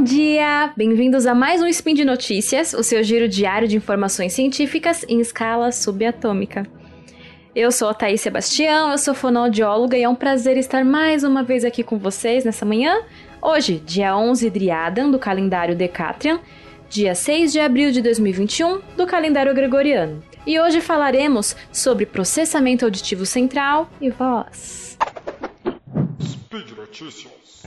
Bom dia! Bem-vindos a mais um Spin de Notícias, o seu giro diário de informações científicas em escala subatômica. Eu sou a Thaís Sebastião, eu sou fonoaudióloga e é um prazer estar mais uma vez aqui com vocês nessa manhã. Hoje, dia 11 Driadan, do calendário Decatrian, dia 6 de abril de 2021, do calendário Gregoriano. E hoje falaremos sobre processamento auditivo central e voz. Speed Notícias.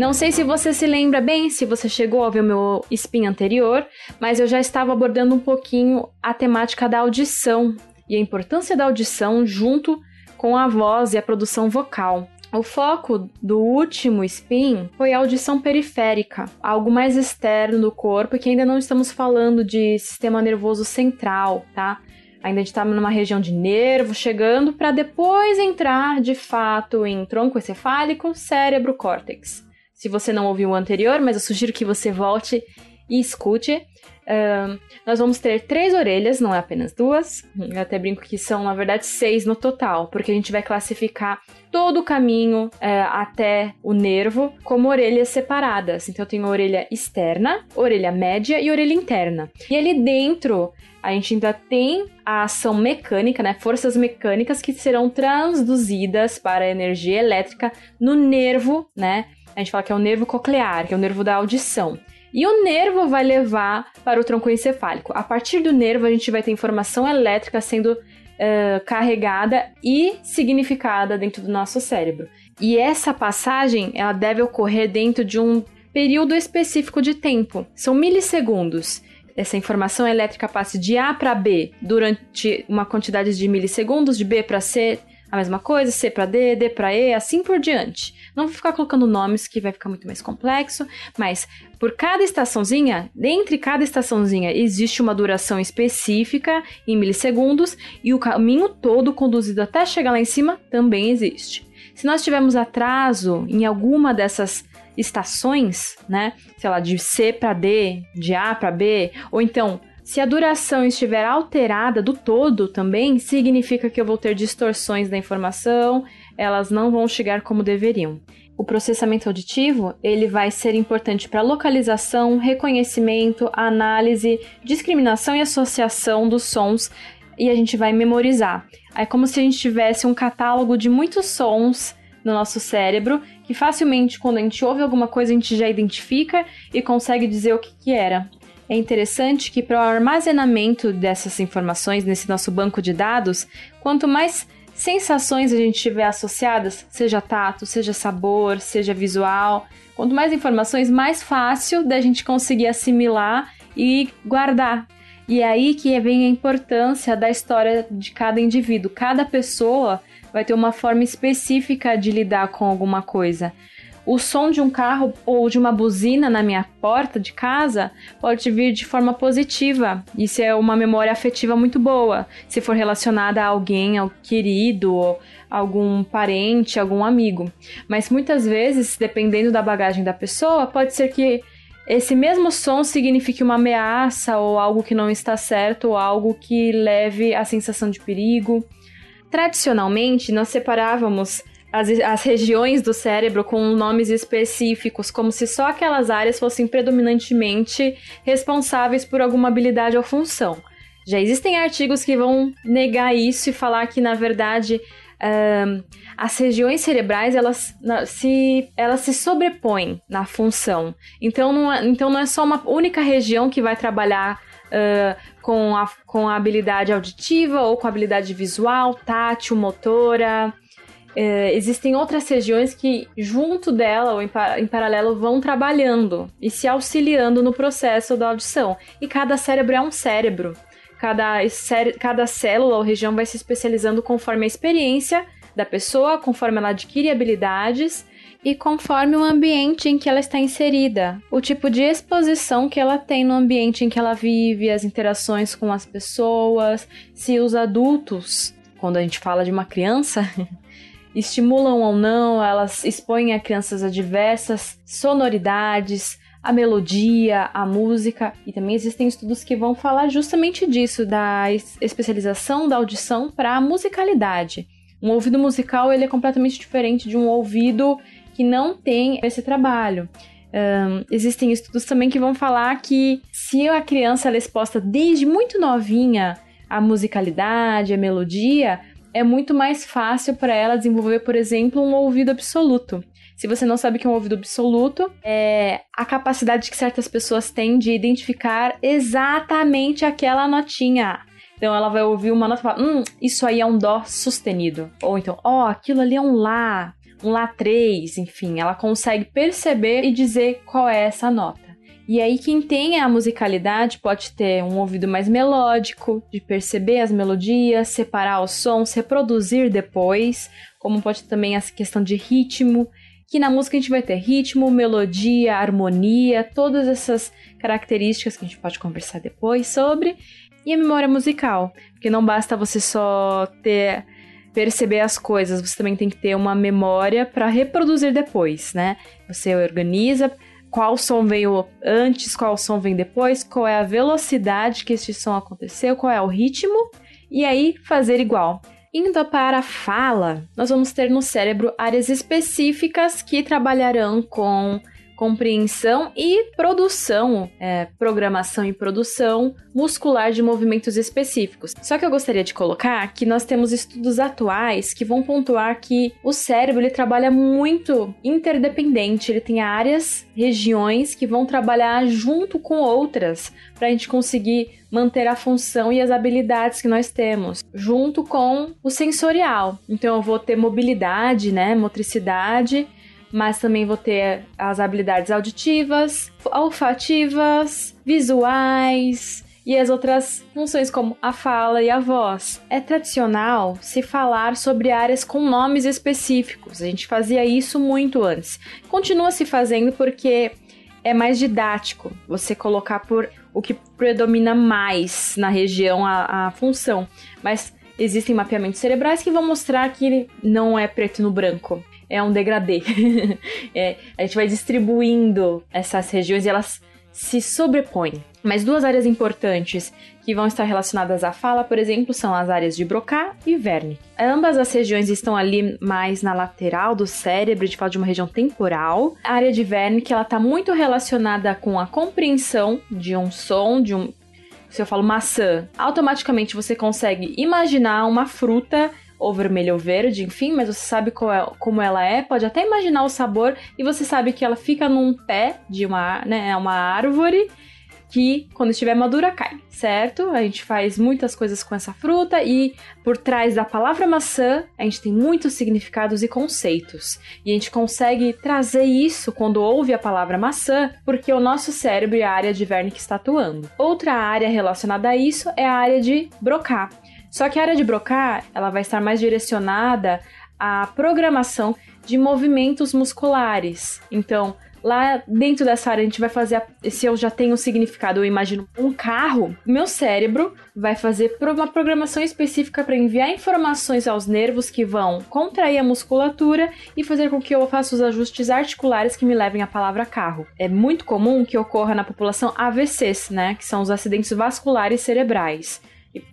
Não sei se você se lembra bem, se você chegou a ver o meu spin anterior, mas eu já estava abordando um pouquinho a temática da audição e a importância da audição junto com a voz e a produção vocal. O foco do último spin foi a audição periférica, algo mais externo do corpo que ainda não estamos falando de sistema nervoso central, tá? Ainda a gente está numa região de nervo, chegando para depois entrar de fato em tronco encefálico, cérebro, córtex. Se você não ouviu o anterior, mas eu sugiro que você volte e escute. Uh, nós vamos ter três orelhas, não é apenas duas. Eu até brinco que são, na verdade, seis no total, porque a gente vai classificar todo o caminho uh, até o nervo como orelhas separadas. Então, eu tenho orelha externa, orelha média e orelha interna. E ali dentro, a gente ainda tem a ação mecânica, né? Forças mecânicas que serão transduzidas para a energia elétrica no nervo, né? A gente fala que é o nervo coclear, que é o nervo da audição. E o nervo vai levar para o tronco encefálico. A partir do nervo, a gente vai ter informação elétrica sendo uh, carregada e significada dentro do nosso cérebro. E essa passagem, ela deve ocorrer dentro de um período específico de tempo. São milissegundos. Essa informação elétrica passa de A para B durante uma quantidade de milissegundos, de B para C, a mesma coisa, C para D, D para E, assim por diante. Não vou ficar colocando nomes que vai ficar muito mais complexo, mas por cada estaçãozinha, dentre cada estaçãozinha, existe uma duração específica em milissegundos e o caminho todo conduzido até chegar lá em cima também existe. Se nós tivermos atraso em alguma dessas estações, né, sei lá, de C para D, de A para B, ou então se a duração estiver alterada do todo também, significa que eu vou ter distorções da informação, elas não vão chegar como deveriam. O processamento auditivo, ele vai ser importante para localização, reconhecimento, análise, discriminação e associação dos sons e a gente vai memorizar. É como se a gente tivesse um catálogo de muitos sons no nosso cérebro que facilmente quando a gente ouve alguma coisa a gente já identifica e consegue dizer o que, que era é interessante que para o armazenamento dessas informações nesse nosso banco de dados, quanto mais sensações a gente tiver associadas, seja tato, seja sabor, seja visual, quanto mais informações, mais fácil da gente conseguir assimilar e guardar. E é aí que vem a importância da história de cada indivíduo. Cada pessoa vai ter uma forma específica de lidar com alguma coisa o som de um carro ou de uma buzina na minha porta de casa pode vir de forma positiva. Isso é uma memória afetiva muito boa, se for relacionada a alguém, ao querido, algum parente, algum amigo. Mas muitas vezes, dependendo da bagagem da pessoa, pode ser que esse mesmo som signifique uma ameaça ou algo que não está certo ou algo que leve à sensação de perigo. Tradicionalmente, nós separávamos as, as regiões do cérebro com nomes específicos, como se só aquelas áreas fossem predominantemente responsáveis por alguma habilidade ou função. Já existem artigos que vão negar isso e falar que, na verdade, uh, as regiões cerebrais elas se, elas se sobrepõem na função. Então não, é, então não é só uma única região que vai trabalhar uh, com, a, com a habilidade auditiva ou com a habilidade visual, tátil, motora é, existem outras regiões que, junto dela ou em, em, paralelo, vão trabalhando e se auxiliando no processo da audição. E cada cérebro é um cérebro. Cada, cada célula ou região vai se especializando conforme a experiência da pessoa, conforme ela adquire habilidades e conforme o ambiente em que ela está inserida, o tipo de exposição que ela tem no ambiente em que ela vive, as interações com as pessoas, se os adultos, quando a gente fala de uma criança, estimulam ou não, elas expõem a crianças a diversas sonoridades, a melodia, a música, e também existem estudos que vão falar justamente disso, da especialização da audição para a musicalidade. Um ouvido musical ele é completamente diferente de um ouvido que não tem esse trabalho. Um, existem estudos também que vão falar que se a criança é exposta desde muito novinha à musicalidade, à melodia, é muito mais fácil para ela desenvolver, por exemplo, um ouvido absoluto. Se você não sabe o que é um ouvido absoluto, é a capacidade que certas pessoas têm de identificar exatamente aquela notinha. Então ela vai ouvir uma nota e falar: hum, isso aí é um dó sustenido. Ou então, ó, oh, aquilo ali é um lá, um lá 3, enfim, ela consegue perceber e dizer qual é essa nota. E aí, quem tem a musicalidade pode ter um ouvido mais melódico, de perceber as melodias, separar os sons, reproduzir depois, como pode também essa questão de ritmo, que na música a gente vai ter ritmo, melodia, harmonia, todas essas características que a gente pode conversar depois sobre. E a memória musical, porque não basta você só ter perceber as coisas, você também tem que ter uma memória para reproduzir depois, né? Você organiza qual som veio antes, qual som vem depois, qual é a velocidade que este som aconteceu, qual é o ritmo, e aí fazer igual. Indo para a fala, nós vamos ter no cérebro áreas específicas que trabalharão com compreensão e produção, é, programação e produção muscular de movimentos específicos. Só que eu gostaria de colocar que nós temos estudos atuais que vão pontuar que o cérebro ele trabalha muito interdependente, ele tem áreas, regiões que vão trabalhar junto com outras para a gente conseguir manter a função e as habilidades que nós temos, junto com o sensorial. Então eu vou ter mobilidade, né, motricidade mas também vou ter as habilidades auditivas, olfativas, visuais e as outras funções como a fala e a voz. É tradicional se falar sobre áreas com nomes específicos. A gente fazia isso muito antes. Continua se fazendo porque é mais didático você colocar por o que predomina mais na região a, a função. Mas existem mapeamentos cerebrais que vão mostrar que não é preto no branco é um degradê. é, a gente vai distribuindo essas regiões e elas se sobrepõem. Mas duas áreas importantes que vão estar relacionadas à fala, por exemplo, são as áreas de Broca e Wernicke. Ambas as regiões estão ali mais na lateral do cérebro, gente fala de uma região temporal. A área de Wernicke, ela está muito relacionada com a compreensão de um som, de um... Se eu falo maçã, automaticamente você consegue imaginar uma fruta ou vermelho ou verde, enfim, mas você sabe é, como ela é, pode até imaginar o sabor e você sabe que ela fica num pé de uma, né, é uma árvore que quando estiver madura cai, certo? A gente faz muitas coisas com essa fruta e por trás da palavra maçã a gente tem muitos significados e conceitos. E a gente consegue trazer isso quando ouve a palavra maçã, porque o nosso cérebro e a área de Wernicke está atuando. Outra área relacionada a isso é a área de Broca. Só que a área de Broca, ela vai estar mais direcionada à programação de movimentos musculares. Então, lá dentro dessa área a gente vai fazer, a, se eu já tenho um significado, eu imagino um carro, meu cérebro vai fazer uma programação específica para enviar informações aos nervos que vão contrair a musculatura e fazer com que eu faça os ajustes articulares que me levem à palavra carro. É muito comum que ocorra na população AVCs, né, que são os acidentes vasculares cerebrais.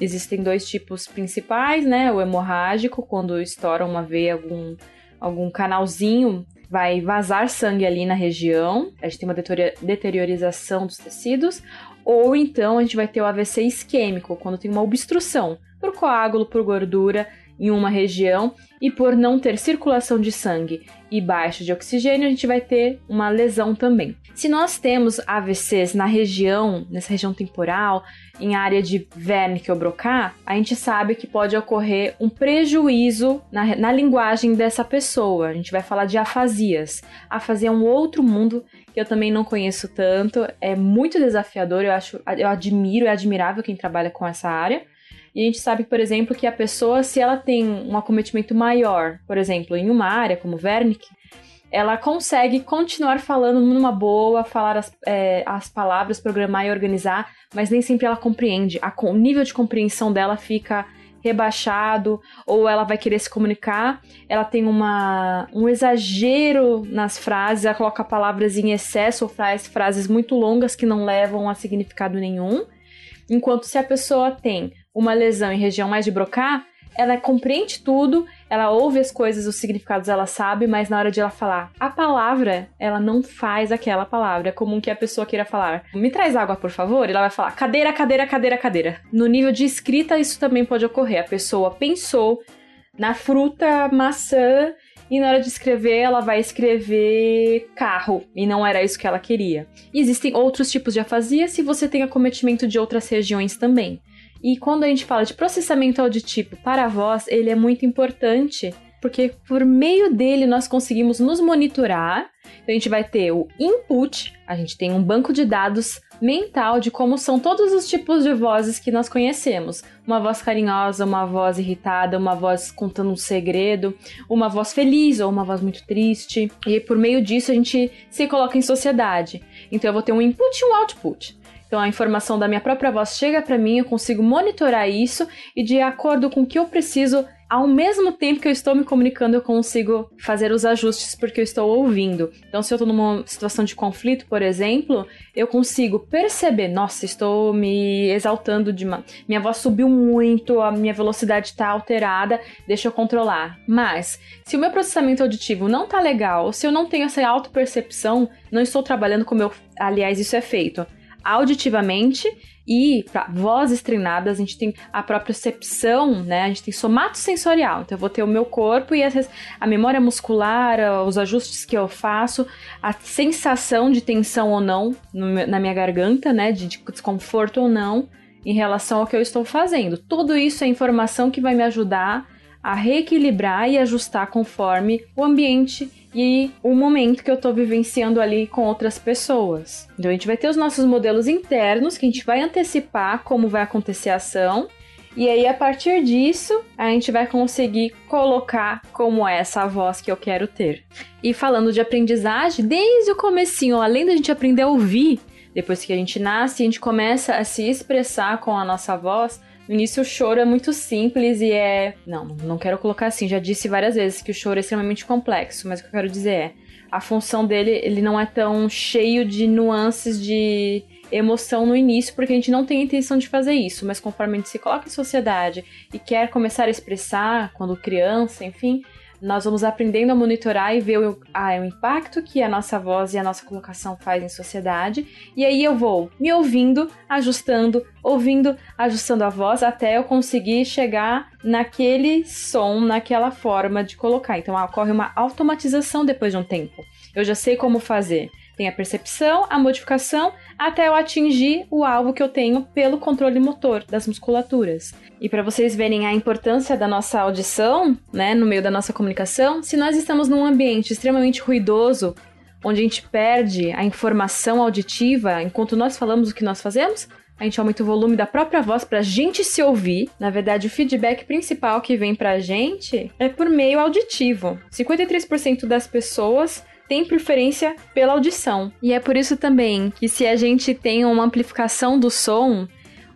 Existem dois tipos principais, né? O hemorrágico, quando estoura uma veia, algum, algum canalzinho, vai vazar sangue ali na região, a gente tem uma deteriorização dos tecidos, ou então a gente vai ter o AVC isquêmico, quando tem uma obstrução por coágulo, por gordura em uma região e por não ter circulação de sangue e baixa de oxigênio, a gente vai ter uma lesão também. Se nós temos AVCs na região, nessa região temporal, em área de Wernicke ou Broca, a gente sabe que pode ocorrer um prejuízo na, na linguagem dessa pessoa. A gente vai falar de afasias. Afasia é um outro mundo que eu também não conheço tanto, é muito desafiador, eu acho, eu admiro, é admirável quem trabalha com essa área. E a gente sabe, por exemplo, que a pessoa, se ela tem um acometimento maior, por exemplo, em uma área como Wernicke, ela consegue continuar falando numa boa, falar as, é, as palavras, programar e organizar, mas nem sempre ela compreende. A, o nível de compreensão dela fica rebaixado ou ela vai querer se comunicar, ela tem uma, um exagero nas frases, ela coloca palavras em excesso ou faz frases muito longas que não levam a significado nenhum. Enquanto se a pessoa tem uma lesão em região mais de brocar, ela compreende tudo, ela ouve as coisas, os significados ela sabe, mas na hora de ela falar a palavra, ela não faz aquela palavra. É comum que a pessoa queira falar, me traz água, por favor, e ela vai falar cadeira, cadeira, cadeira, cadeira. No nível de escrita, isso também pode ocorrer. A pessoa pensou na fruta maçã e na hora de escrever ela vai escrever carro e não era isso que ela queria. Existem outros tipos de afasia se você tem acometimento de outras regiões também. E quando a gente fala de processamento auditivo para a voz, ele é muito importante porque por meio dele nós conseguimos nos monitorar. Então a gente vai ter o input, a gente tem um banco de dados mental de como são todos os tipos de vozes que nós conhecemos. Uma voz carinhosa, uma voz irritada, uma voz contando um segredo, uma voz feliz ou uma voz muito triste. E por meio disso a gente se coloca em sociedade. Então eu vou ter um input e um output. Então a informação da minha própria voz chega para mim, eu consigo monitorar isso e de acordo com o que eu preciso, ao mesmo tempo que eu estou me comunicando, eu consigo fazer os ajustes porque eu estou ouvindo. Então se eu estou numa situação de conflito, por exemplo, eu consigo perceber, nossa, estou me exaltando minha voz subiu muito, a minha velocidade está alterada, deixa eu controlar. Mas se o meu processamento auditivo não está legal, se eu não tenho essa auto-percepção, não estou trabalhando como eu, aliás, isso é feito auditivamente e para vozes treinadas, a gente tem a própria percepção, né? A gente tem somato sensorial. Então eu vou ter o meu corpo e a memória muscular, os ajustes que eu faço, a sensação de tensão ou não na minha garganta, né? De desconforto ou não em relação ao que eu estou fazendo. Tudo isso é informação que vai me ajudar a reequilibrar e ajustar conforme o ambiente e o momento que eu tô vivenciando ali com outras pessoas. Então a gente vai ter os nossos modelos internos que a gente vai antecipar como vai acontecer a ação. E aí, a partir disso, a gente vai conseguir colocar como é essa voz que eu quero ter. E falando de aprendizagem, desde o comecinho, além da gente aprender a ouvir, depois que a gente nasce, a gente começa a se expressar com a nossa voz, no início o choro é muito simples e é. Não, não quero colocar assim, já disse várias vezes que o choro é extremamente complexo, mas o que eu quero dizer é. A função dele, ele não é tão cheio de nuances de emoção no início, porque a gente não tem a intenção de fazer isso, mas conforme a gente se coloca em sociedade e quer começar a expressar, quando criança, enfim, nós vamos aprendendo a monitorar e ver o, ah, o impacto que a nossa voz e a nossa colocação faz em sociedade. E aí eu vou me ouvindo, ajustando, ouvindo, ajustando a voz até eu conseguir chegar naquele som, naquela forma de colocar. Então ocorre uma automatização depois de um tempo. Eu já sei como fazer. Tem a percepção, a modificação, até eu atingir o alvo que eu tenho pelo controle motor das musculaturas. E para vocês verem a importância da nossa audição, né, no meio da nossa comunicação, se nós estamos num ambiente extremamente ruidoso, onde a gente perde a informação auditiva enquanto nós falamos o que nós fazemos, a gente aumenta o volume da própria voz para a gente se ouvir. Na verdade, o feedback principal que vem para a gente é por meio auditivo. 53% das pessoas tem preferência pela audição. E é por isso também que se a gente tem uma amplificação do som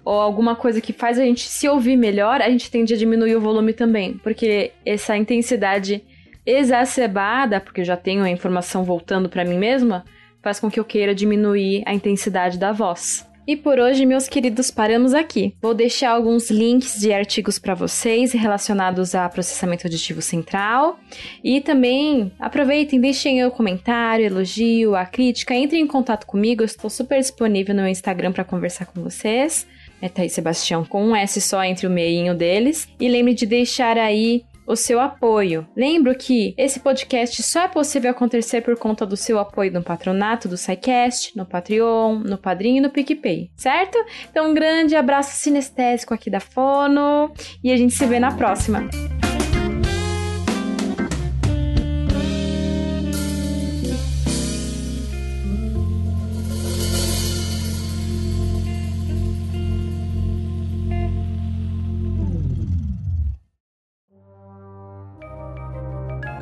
ou alguma coisa que faz a gente se ouvir melhor, a gente tende a diminuir o volume também, porque essa intensidade exacerbada, porque eu já tenho a informação voltando para mim mesma, faz com que eu queira diminuir a intensidade da voz. E por hoje, meus queridos, paramos aqui. Vou deixar alguns links de artigos para vocês relacionados a processamento auditivo central. E também aproveitem, deixem o comentário, elogio, a crítica, entrem em contato comigo, eu estou super disponível no Instagram para conversar com vocês. É Thaís Sebastião com um S só entre o meinho deles. E lembre de deixar aí o seu apoio. Lembro que esse podcast só é possível acontecer por conta do seu apoio no patronato do SciCast, no Patreon, no Padrinho e no PicPay, certo? Então um grande abraço sinestésico aqui da Fono e a gente se vê na próxima.